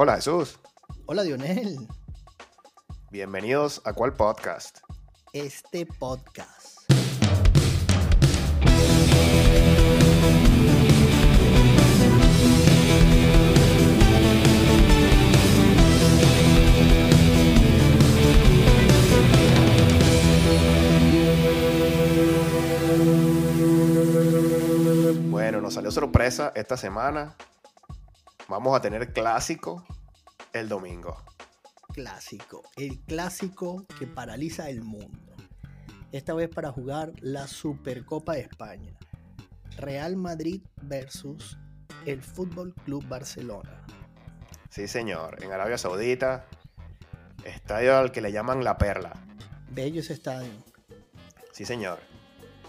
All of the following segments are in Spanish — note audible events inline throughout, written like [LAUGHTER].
Hola Jesús, Hola Dionel, bienvenidos a cuál podcast. este podcast. Bueno, nos salió sorpresa esta semana. Vamos a tener clásico el domingo. Clásico, el clásico que paraliza el mundo. Esta vez para jugar la Supercopa de España. Real Madrid versus el Fútbol Club Barcelona. Sí, señor, en Arabia Saudita, estadio al que le llaman La Perla. Bello ese estadio. Sí, señor.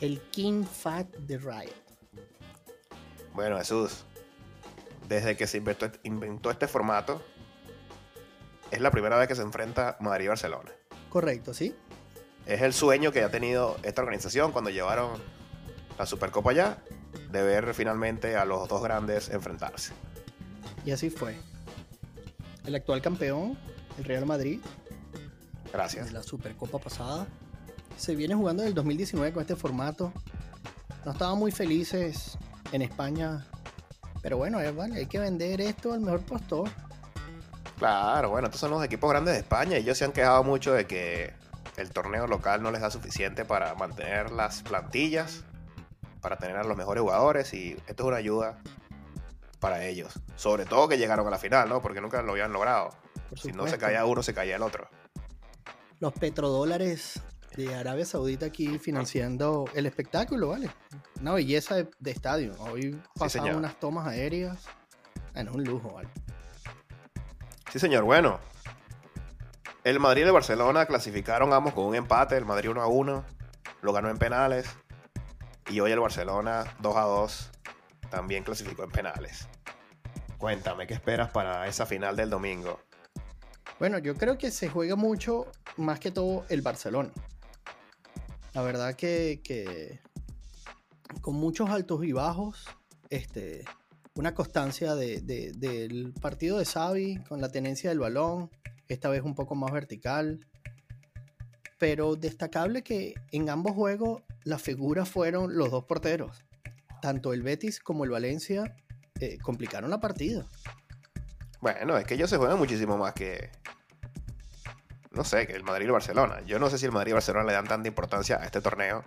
El King Fat de Riot. Bueno, Jesús, desde que se inventó, inventó este formato, es la primera vez que se enfrenta Madrid y Barcelona. Correcto, ¿sí? Es el sueño que ha tenido esta organización cuando llevaron la Supercopa allá, de ver finalmente a los dos grandes enfrentarse. Y así fue. El actual campeón, el Real Madrid, Gracias. de la Supercopa pasada. Se viene jugando en el 2019 con este formato. No estaban muy felices en España. Pero bueno, eh, vale, hay que vender esto al mejor postor. Claro, bueno, estos son los equipos grandes de España ellos se han quejado mucho de que el torneo local no les da suficiente para mantener las plantillas, para tener a los mejores jugadores y esto es una ayuda para ellos. Sobre todo que llegaron a la final, ¿no? Porque nunca lo habían logrado. Si no se caía uno, se caía el otro. Los petrodólares de Arabia Saudita aquí financiando el espectáculo, ¿vale? Una belleza de, de estadio. Hoy señor. unas tomas aéreas. Bueno, un lujo, ¿vale? Sí, señor. Bueno, el Madrid y el Barcelona clasificaron ambos con un empate. El Madrid 1 a 1, lo ganó en penales. Y hoy el Barcelona 2 a 2 también clasificó en penales. Cuéntame, ¿qué esperas para esa final del domingo? Bueno, yo creo que se juega mucho, más que todo, el Barcelona. La verdad que, con muchos altos y bajos, este, una constancia de- de- del partido de Xavi con la tenencia del balón, esta vez un poco más vertical. Pero destacable que en ambos juegos las figuras fueron los dos porteros. Tanto el Betis como el Valencia eh, complicaron la partida. Bueno, es que ellos se juegan muchísimo más que. No sé, que el Madrid y el Barcelona. Yo no sé si el Madrid y el Barcelona le dan tanta importancia a este torneo.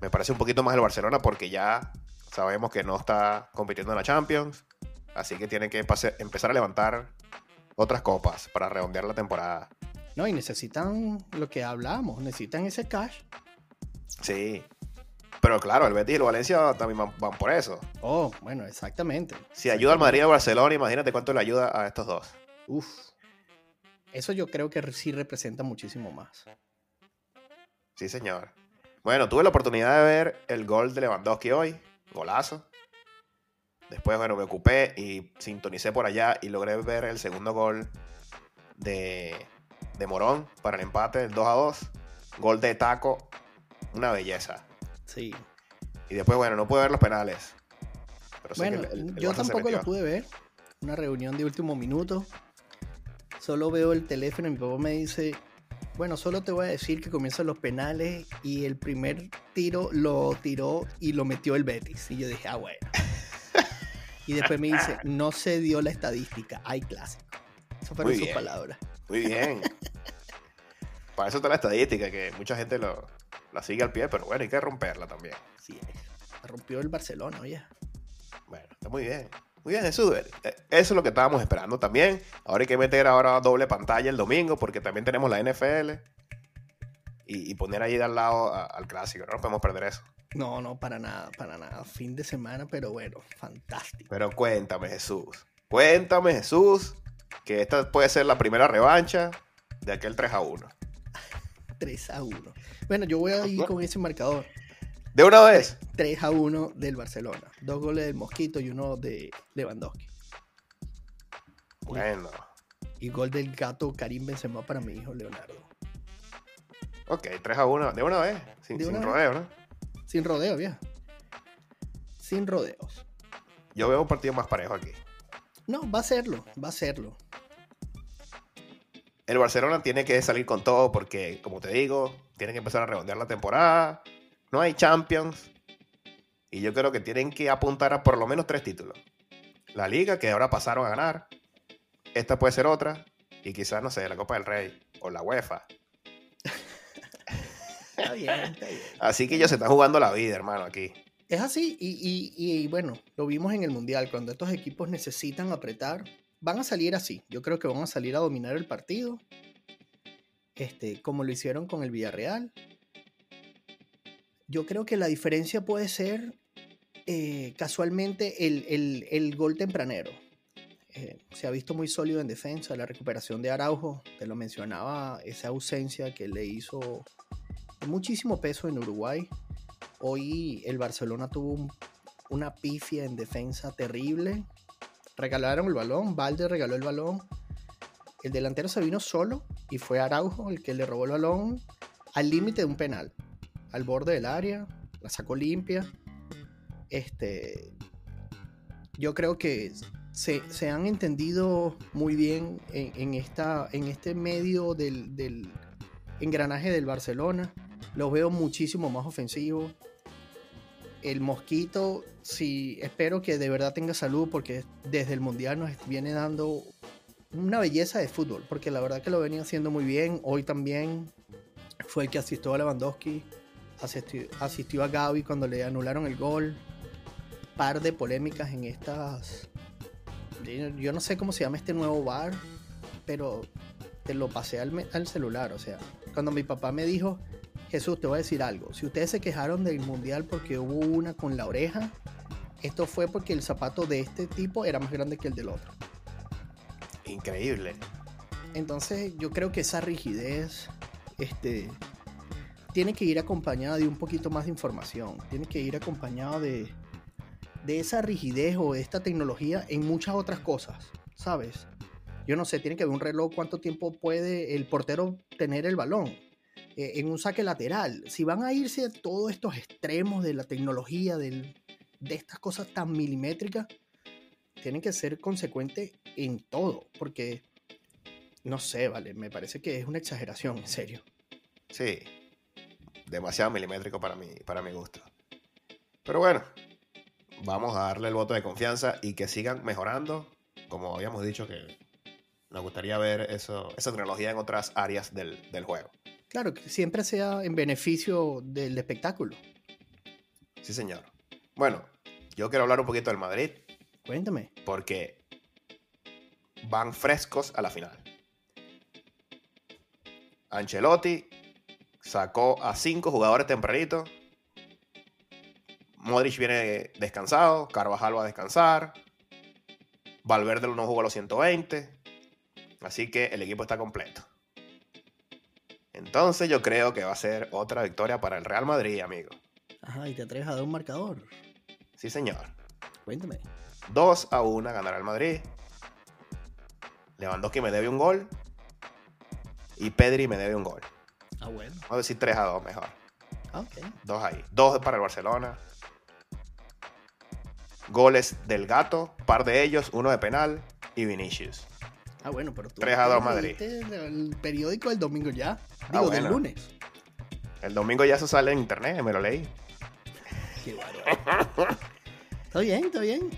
Me parece un poquito más el Barcelona porque ya sabemos que no está compitiendo en la Champions. Así que tiene que pase- empezar a levantar otras copas para redondear la temporada. No, y necesitan lo que hablamos, necesitan ese cash. Sí. Pero claro, el Betis y el Valencia también van, van por eso. Oh, bueno, exactamente. Si ayuda al Madrid y al Barcelona, imagínate cuánto le ayuda a estos dos. Uf. Eso yo creo que sí representa muchísimo más. Sí, señor. Bueno, tuve la oportunidad de ver el gol de Lewandowski hoy. Golazo. Después, bueno, me ocupé y sintonicé por allá y logré ver el segundo gol de, de Morón para el empate, el 2 a 2. Gol de taco. Una belleza. Sí. Y después, bueno, no pude ver los penales. Pero Bueno, que el- el- el yo tampoco lo pude ver. Una reunión de último minuto. Solo veo el teléfono y mi papá me dice, bueno, solo te voy a decir que comienzan los penales y el primer tiro lo tiró y lo metió el Betis. Y yo dije, ah, bueno. [LAUGHS] y después me dice, no se dio la estadística, hay clásico. Esas fueron Muy sus bien. palabras. Muy bien. [LAUGHS] Para eso está la estadística, que mucha gente lo, la sigue al pie, pero bueno, hay que romperla también. Sí, rompió el Barcelona, oye. Bueno, está muy bien. Muy bien, Jesús. Eh, Eso es lo que estábamos esperando también. Ahora hay que meter ahora doble pantalla el domingo porque también tenemos la NFL. Y, y poner ahí de al lado a- al clásico. No nos podemos perder eso. No, no, para nada, para nada. Fin de semana, pero bueno, fantástico. Pero cuéntame, Jesús. Cuéntame, Jesús, que esta puede ser la primera revancha de aquel 3 a 1. 3 [LAUGHS] a 1. Bueno, yo voy a ir con ese marcador. De una vez. 3 a 1 del Barcelona. Dos goles del Mosquito y uno de Lewandowski. Bueno. Y gol del gato Karim Benzema para mi hijo Leonardo. Ok, 3 a 1. De una vez. Sin, De sin vez. rodeo, ¿no? Sin rodeo, vieja. Sin rodeos. Yo veo un partido más parejo aquí. No, va a serlo, va a serlo. El Barcelona tiene que salir con todo porque, como te digo, tiene que empezar a redondear la temporada. No hay Champions. Y yo creo que tienen que apuntar a por lo menos tres títulos. La Liga, que ahora pasaron a ganar. Esta puede ser otra. Y quizás, no sé, la Copa del Rey o la UEFA. [LAUGHS] Está bien, está bien. Así que ellos se están jugando la vida, hermano, aquí. Es así, y, y- y, bueno, lo vimos en el Mundial, cuando estos equipos necesitan apretar, van a salir así. Yo creo que van a salir a dominar el partido, este, como lo hicieron con el Villarreal. Yo creo que la diferencia puede ser eh, casualmente el, gol tempranero. Eh, se ha visto muy sólido en defensa, la recuperación de Araujo, te lo mencionaba, esa ausencia que le hizo muchísimo peso en Uruguay. Hoy el Barcelona tuvo un- una pifia en defensa terrible. Regalaron el balón, Valde regaló el balón. El delantero se vino solo y fue Araujo el que le robó el balón al límite de un penal, al borde del área, la sacó limpia. Este, yo creo que se, se han entendido muy bien en, esta, en este medio del, del engranaje del Barcelona. Los veo muchísimo más ofensivos. El Mosquito, sí, espero que de verdad tenga salud porque desde el Mundial nos viene dando una belleza de fútbol, porque la verdad que lo venía haciendo muy bien. Hoy también fue el que asistió a Lewandowski, asistió, asistió a Gaby cuando le anularon el gol. Par de polémicas en estas. Yo no sé cómo se llama este nuevo bar, pero te lo pasé al, al celular. O sea, cuando mi papá me dijo, Jesús, te voy a decir algo. Si ustedes se quejaron del mundial porque hubo una con la oreja, esto fue porque el zapato de este tipo era más grande que el del otro. Increíble. Entonces yo creo que esa rigidez este, tiene que ir acompañada de un poquito más de información. Tiene que ir acompañada de, de esa rigidez o de esta tecnología en muchas otras cosas, ¿sabes? Yo no sé, tiene que haber un reloj cuánto tiempo puede el portero tener el balón eh, en un saque lateral. Si van a irse a todos estos extremos de la tecnología, del- de estas cosas tan milimétricas, tienen que ser consecuentes en todo, porque no sé, vale, me parece que es una exageración, en serio. Sí. Demasiado milimétrico para mi, para mi gusto. Pero bueno, vamos a darle el voto de confianza y que sigan mejorando. Como habíamos dicho que nos gustaría ver eso, esa tecnología en otras áreas del, del juego. Claro, que siempre sea en beneficio del espectáculo. Sí, señor. Bueno, yo quiero hablar un poquito del Madrid Cuéntame. porque van frescos a la final. Ancelotti sacó a cinco jugadores tempranito. Modric viene descansado, Carvajal va a descansar. Valverde no jugó a los 120. Así que el equipo está completo. Entonces yo creo que va a ser otra victoria para el Real Madrid, amigo. Ajá, y te atreves a dar un marcador. Sí, señor. Cuéntame. 2 a 1 ganará el Madrid. Lewandowski me debe un gol. Y Pedri me debe un gol. Ah, bueno. Vamos a decir 3 a 2 mejor. Ah, ok. Dos ahí. Dos para el Barcelona. Goles del gato. Par de ellos. Uno de penal. Y Vinicius. Ah, bueno, pero tú. 3 a 2 tú Madrid. El periódico del domingo ya. Digo, del bueno. lunes. El domingo ya eso sale en internet. Me lo leí. [LAUGHS] Qué bárbaro. está bien, está bien.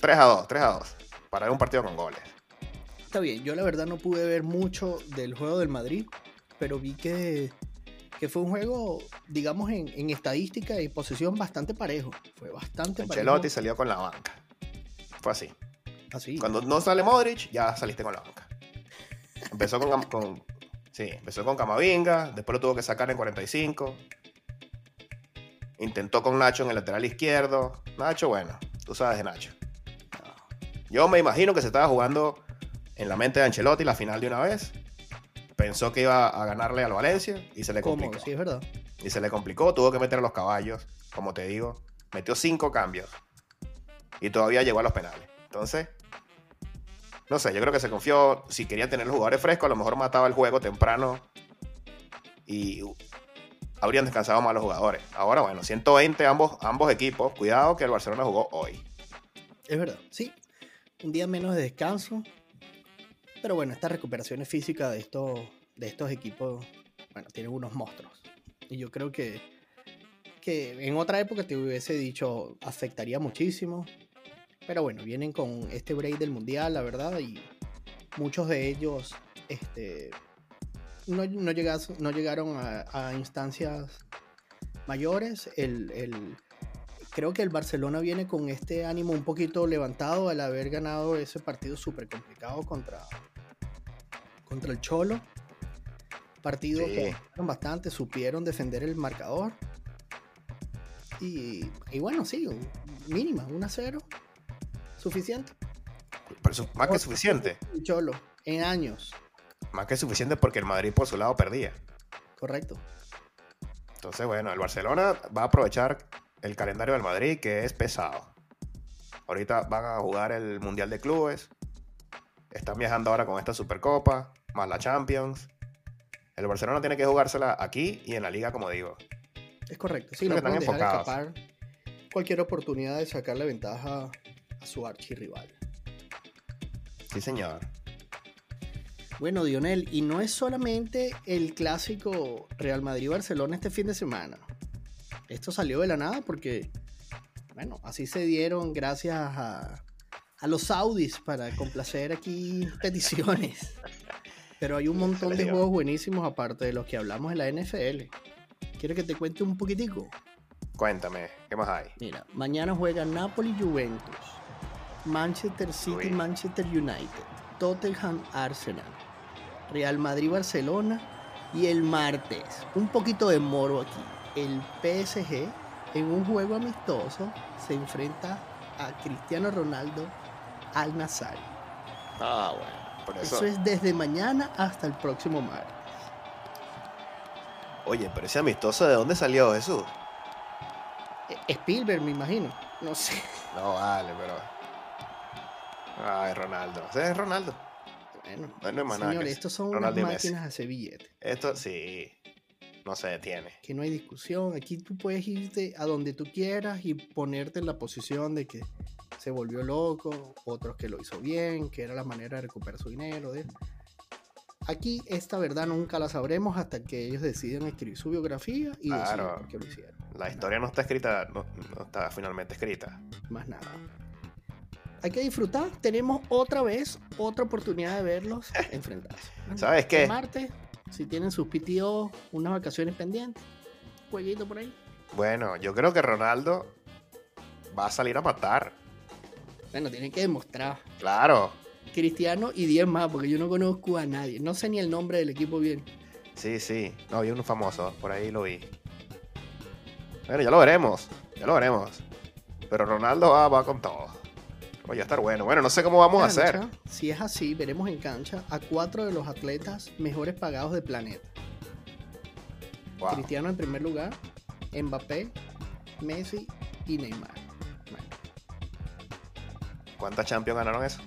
3 a 2. 3 a 2. Para un partido con goles. Está bien, yo la verdad no pude ver mucho del juego del Madrid, pero vi que, que fue un juego, digamos, en, en estadística y posesión bastante parejo. Fue bastante Ancelotti parejo. salió con la banca. Fue así. Así. Cuando no sale Modric, ya saliste con la banca. Empezó con, con- sí, empezó con Camavinga, después lo tuvo que sacar en 45. Intentó con Nacho en el lateral izquierdo. Nacho, bueno, tú sabes de Nacho. Yo me imagino que se estaba jugando en la mente de Ancelotti la final de una vez. Pensó que iba a ganarle al Valencia y se le complicó. sí, es verdad. Y se le complicó, tuvo que meter a los caballos, como te digo. Metió cinco cambios. Y todavía llegó a los penales. Entonces, no sé, yo creo que se confió. Si quería tener los jugadores frescos, a lo mejor mataba el juego temprano. Y habrían descansado más los jugadores. Ahora, bueno, 120 ambos, ambos equipos. Cuidado que el Barcelona jugó hoy. Es verdad, sí. un día menos de descanso. Pero bueno, estas recuperaciones físicas de estos, de estos equipos, bueno, tienen unos monstruos. Y yo creo que, que en otra época te hubiese dicho afectaría muchísimo. Pero bueno, vienen con este break del mundial, la verdad, y muchos de ellos este, no, no, no llegaron a, instancias mayores. El, el, creo que el Barcelona viene con este ánimo un poquito levantado al haber ganado ese partido súper complicado contra, contra el Cholo. Partido que bastante, supieron defender el marcador. Y, y bueno, sí, mínima, 1 a 0. Suficiente. más que suficiente. Cholo, en años. Más que suficiente porque el Madrid por su lado perdía. Correcto. Entonces, bueno, el Barcelona va a aprovechar el calendario del Madrid, que es pesado. Ahorita van a jugar el Mundial de Clubes. Están viajando ahora con esta Supercopa, más la Champions. El Barcelona tiene que jugársela aquí y en la liga, como digo. Es correcto. Sí, no pueden dejar escapar cualquier oportunidad de sacarle ventaja a su archirrival. Sí, señor. Bueno, Dionel, y no es solamente el clásico Real Madrid-Barcelona este fin de semana. Esto salió de la nada porque, bueno, así se dieron gracias a, los saudis para complacer aquí [LAUGHS] peticiones. Pero hay un montón de juegos buenísimos aparte de los que hablamos en la NFL. ¿Quieres que te cuente un poquitico? Cuéntame, ¿qué más hay? Mira, mañana juega Napoli-Juventus, Manchester City-Manchester United, Tottenham-Arsenal, Real Madrid-Barcelona y el martes, un poquito de moro aquí, el PSG en un juego amistoso se enfrenta a Cristiano Ronaldo al Nazario. Ah, bueno, por eso... eso es desde mañana hasta el próximo martes. Oye, pero ese amistoso, ¿de dónde salió Jesús? E-, Spielberg, me imagino. No sé. No vale, pero. Ay, Ronaldo. Ese es Ronaldo. Bueno, no señores, estos son unas máquinas a hacer billetes. Esto sí, no se detiene. Que no hay discusión. Aquí tú puedes irte a donde tú quieras y ponerte en la posición de que se volvió loco, otros que lo hizo bien, que era la manera de recuperar su dinero. Aquí esta verdad nunca la sabremos hasta que ellos deciden escribir su biografía y claro, que lo hicieron. La historia no está escrita, no está finalmente escrita. Más nada hay que disfrutar. Tenemos otra vez otra oportunidad de verlos [LAUGHS] enfrentarse. ¿Sabes qué? Marte, si tienen sus PTO, unas vacaciones pendientes, jueguito por ahí. Bueno, yo creo que Ronaldo va a salir a matar. Bueno, tiene que demostrar. Claro. Cristiano y 10 más, porque yo no conozco a nadie. No sé ni el nombre del equipo bien. Sí, sí. No, había uno famoso, por ahí lo vi. Bueno, ya lo veremos. Ya lo veremos. Pero Ronaldo va, va con todo. Voy a estar bueno. Bueno, no sé cómo vamos a hacer. Si es así, veremos en cancha a cuatro de los atletas mejores pagados del planeta. Cristiano en primer lugar, Mbappé, Messi y Neymar. ¿Cuántas Champions ganaron eso?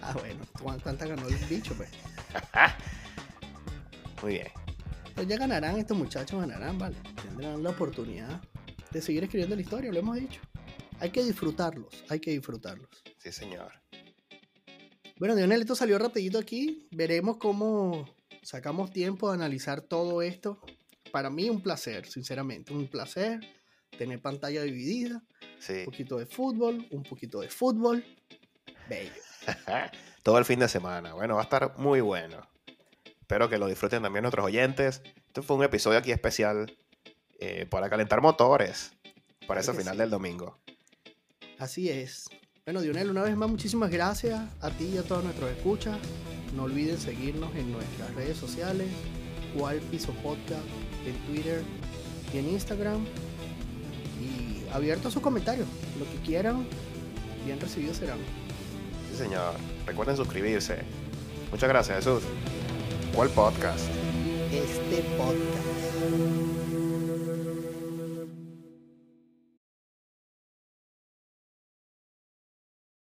Ah, bueno, ¿cuántas ganó el bicho, pues? [LAUGHS] Muy bien. Pues ya ganarán, estos muchachos ganarán, ¿vale? Tendrán la oportunidad de seguir escribiendo la historia, lo hemos dicho. Hay que disfrutarlos, hay que disfrutarlos. Sí, señor. Bueno, Dionel, esto salió rapidito aquí. Veremos cómo sacamos tiempo de analizar todo esto. Para mí un placer, sinceramente, un placer tener pantalla dividida. Sí. Un poquito de fútbol, un poquito de fútbol. Bello. [LAUGHS] todo el fin de semana. Bueno, va a estar muy bueno. Espero que lo disfruten también nuestros oyentes. Este fue un episodio aquí especial eh, para calentar motores para ese final del domingo. Así es. Bueno, Dionel, una vez más, muchísimas gracias a ti y a todos nuestros escuchas. No olviden seguirnos en nuestras redes sociales, Cual Piso Podcast, en Twitter y en Instagram. Abierto a sus comentarios. Lo que quieran, bien recibidos serán. Sí, señor. Recuerden suscribirse. Muchas gracias, Jesús. ¿Cuál podcast? Este podcast.